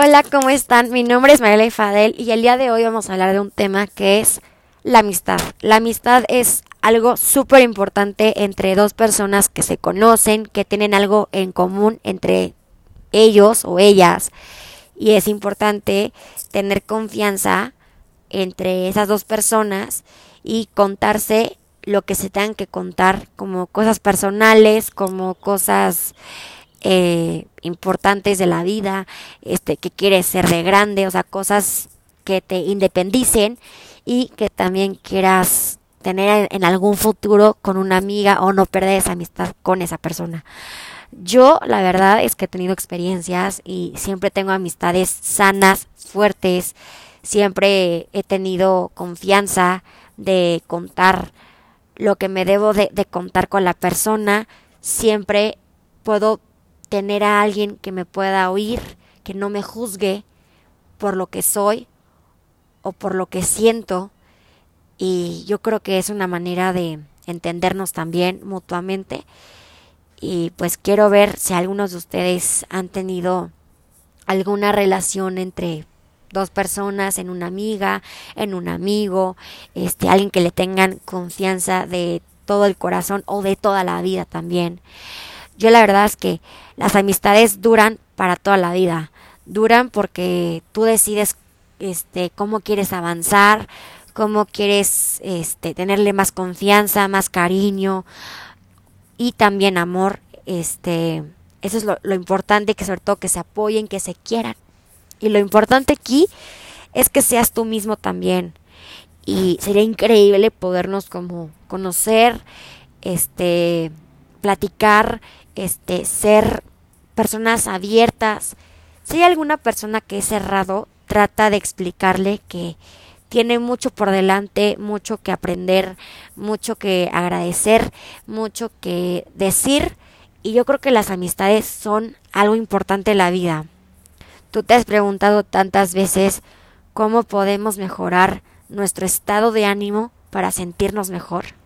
Hola, ¿cómo están? Mi nombre es Mariela Fadel y el día de hoy vamos a hablar de un tema que es la amistad. La amistad es algo súper importante entre dos personas que se conocen, que tienen algo en común entre ellos o ellas. Y es importante tener confianza entre esas dos personas y contarse lo que se tengan que contar, como cosas personales, como cosas eh, importantes de la vida, este, que quieres ser de grande, o sea, cosas que te independicen y que también quieras tener en algún futuro con una amiga o no perder esa amistad con esa persona. Yo la verdad es que he tenido experiencias y siempre tengo amistades sanas, fuertes, siempre he tenido confianza de contar lo que me debo de, de contar con la persona, siempre puedo tener a alguien que me pueda oír, que no me juzgue por lo que soy o por lo que siento. Y yo creo que es una manera de entendernos también mutuamente. Y pues quiero ver si algunos de ustedes han tenido alguna relación entre dos personas, en una amiga, en un amigo, este, alguien que le tengan confianza de todo el corazón o de toda la vida también. Yo la verdad es que las amistades duran para toda la vida. Duran porque tú decides este cómo quieres avanzar, cómo quieres este tenerle más confianza, más cariño y también amor, este eso es lo, lo importante que sobre todo que se apoyen, que se quieran. Y lo importante aquí es que seas tú mismo también. Y sería increíble podernos como conocer, este platicar, este, ser personas abiertas. Si hay alguna persona que es cerrado, trata de explicarle que tiene mucho por delante, mucho que aprender, mucho que agradecer, mucho que decir. Y yo creo que las amistades son algo importante en la vida. Tú te has preguntado tantas veces cómo podemos mejorar nuestro estado de ánimo para sentirnos mejor.